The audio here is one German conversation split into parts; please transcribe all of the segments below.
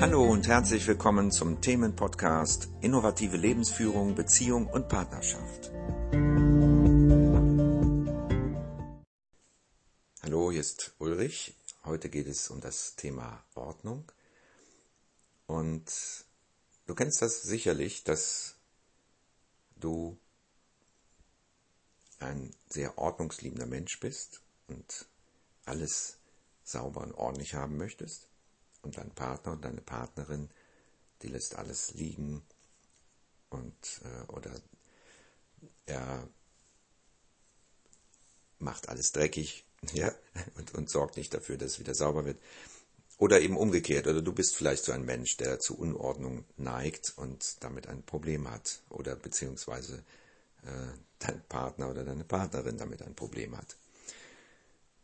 Hallo und herzlich willkommen zum Themenpodcast Innovative Lebensführung, Beziehung und Partnerschaft. Hallo, hier ist Ulrich. Heute geht es um das Thema Ordnung. Und du kennst das sicherlich, dass du ein sehr ordnungsliebender Mensch bist und alles sauber und ordentlich haben möchtest und dein Partner und deine Partnerin, die lässt alles liegen und äh, oder er macht alles dreckig, ja, und, und sorgt nicht dafür, dass es wieder sauber wird. Oder eben umgekehrt, oder du bist vielleicht so ein Mensch, der zu Unordnung neigt und damit ein Problem hat, oder beziehungsweise äh, dein Partner oder deine Partnerin damit ein Problem hat.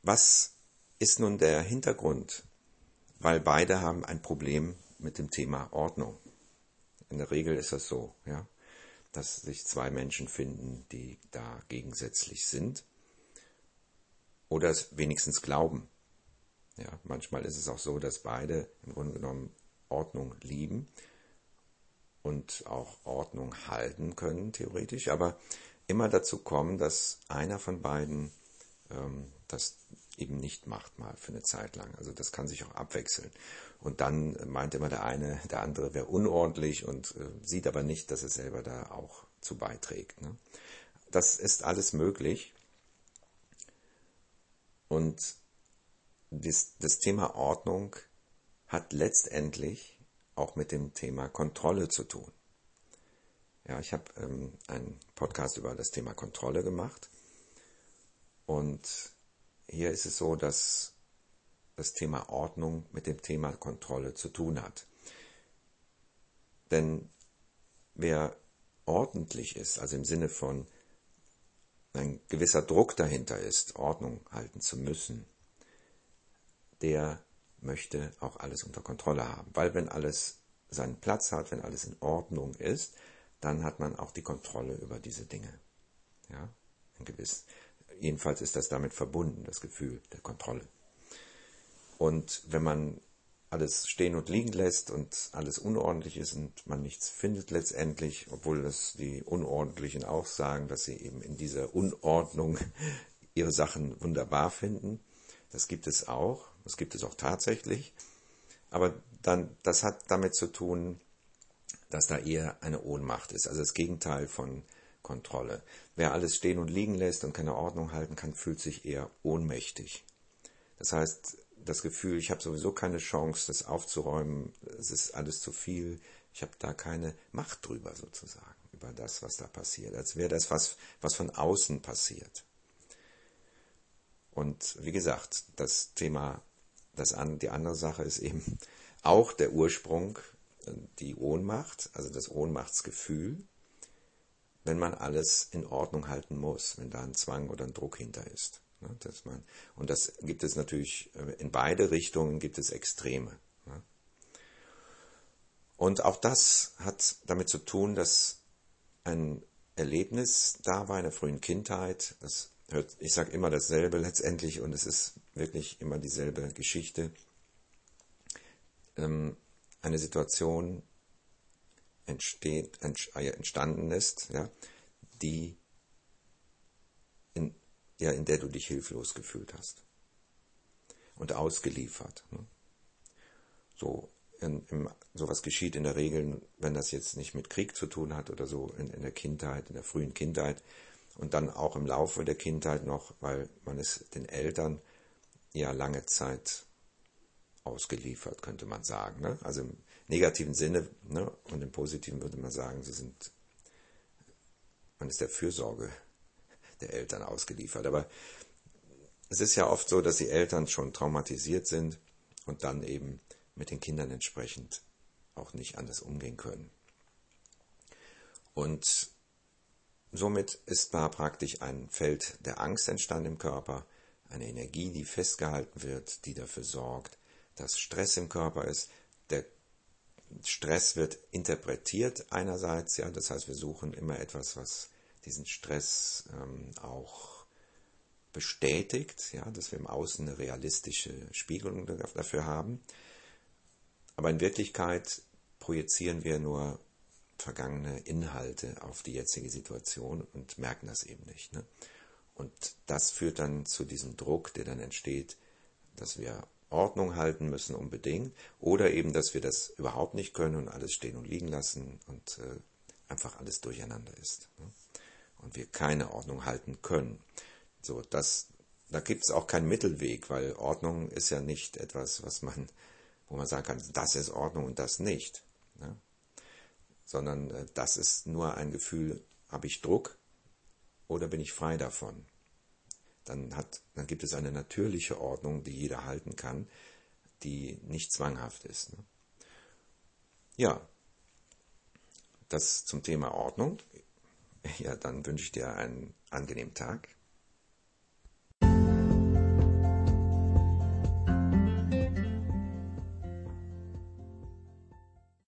Was ist nun der Hintergrund weil beide haben ein Problem mit dem Thema Ordnung. In der Regel ist das so, ja, dass sich zwei Menschen finden, die da gegensätzlich sind oder es wenigstens glauben. Ja, manchmal ist es auch so, dass beide im Grunde genommen Ordnung lieben und auch Ordnung halten können, theoretisch, aber immer dazu kommen, dass einer von beiden das eben nicht macht, mal für eine Zeit lang. Also das kann sich auch abwechseln. Und dann meint immer der eine, der andere wäre unordentlich und äh, sieht aber nicht, dass er selber da auch zu beiträgt. Ne? Das ist alles möglich. Und das, das Thema Ordnung hat letztendlich auch mit dem Thema Kontrolle zu tun. Ja, ich habe ähm, einen Podcast über das Thema Kontrolle gemacht und hier ist es so, dass das Thema Ordnung mit dem Thema Kontrolle zu tun hat. Denn wer ordentlich ist, also im Sinne von ein gewisser Druck dahinter ist, Ordnung halten zu müssen, der möchte auch alles unter Kontrolle haben. Weil wenn alles seinen Platz hat, wenn alles in Ordnung ist, dann hat man auch die Kontrolle über diese Dinge. Ja, ein gewiss, Jedenfalls ist das damit verbunden, das Gefühl der Kontrolle. Und wenn man alles stehen und liegen lässt und alles unordentlich ist und man nichts findet letztendlich, obwohl das die Unordentlichen auch sagen, dass sie eben in dieser Unordnung ihre Sachen wunderbar finden. Das gibt es auch, das gibt es auch tatsächlich. Aber dann, das hat damit zu tun, dass da eher eine Ohnmacht ist, also das Gegenteil von Kontrolle. Wer alles stehen und liegen lässt und keine Ordnung halten kann, fühlt sich eher ohnmächtig. Das heißt, das Gefühl, ich habe sowieso keine Chance, das aufzuräumen, es ist alles zu viel, ich habe da keine Macht drüber sozusagen, über das, was da passiert, als wäre das was, was von außen passiert. Und wie gesagt, das Thema, das an, die andere Sache ist eben auch der Ursprung, die Ohnmacht, also das Ohnmachtsgefühl, wenn man alles in Ordnung halten muss, wenn da ein Zwang oder ein Druck hinter ist. Ne, dass man, und das gibt es natürlich äh, in beide Richtungen gibt es Extreme. Ne. Und auch das hat damit zu tun, dass ein Erlebnis da war in der frühen Kindheit. Das hört, ich sage immer dasselbe letztendlich und es ist wirklich immer dieselbe Geschichte. Ähm, eine Situation, entsteht, äh, entstanden ist, ja, die in, ja, in der du dich hilflos gefühlt hast und ausgeliefert. Ne? So, in, im, sowas geschieht in der Regel, wenn das jetzt nicht mit Krieg zu tun hat oder so in, in der Kindheit, in der frühen Kindheit und dann auch im Laufe der Kindheit noch, weil man es den Eltern ja lange Zeit ausgeliefert, könnte man sagen. Ne? Also negativen Sinne ne? und im positiven würde man sagen, sie sind, man ist der Fürsorge der Eltern ausgeliefert. Aber es ist ja oft so, dass die Eltern schon traumatisiert sind und dann eben mit den Kindern entsprechend auch nicht anders umgehen können. Und somit ist da praktisch ein Feld der Angst entstanden im Körper, eine Energie, die festgehalten wird, die dafür sorgt, dass Stress im Körper ist. Der Stress wird interpretiert einerseits, ja, das heißt, wir suchen immer etwas, was diesen Stress ähm, auch bestätigt, ja, dass wir im Außen eine realistische Spiegelung dafür haben. Aber in Wirklichkeit projizieren wir nur vergangene Inhalte auf die jetzige Situation und merken das eben nicht. Ne? Und das führt dann zu diesem Druck, der dann entsteht, dass wir Ordnung halten müssen unbedingt oder eben, dass wir das überhaupt nicht können und alles stehen und liegen lassen und äh, einfach alles durcheinander ist. Ne? Und wir keine Ordnung halten können. So, das, da gibt es auch keinen Mittelweg, weil Ordnung ist ja nicht etwas, was man, wo man sagen kann, das ist Ordnung und das nicht. Ne? Sondern äh, das ist nur ein Gefühl, habe ich Druck oder bin ich frei davon? Dann, hat, dann gibt es eine natürliche Ordnung, die jeder halten kann, die nicht zwanghaft ist. Ne? Ja, das zum Thema Ordnung. Ja, dann wünsche ich dir einen angenehmen Tag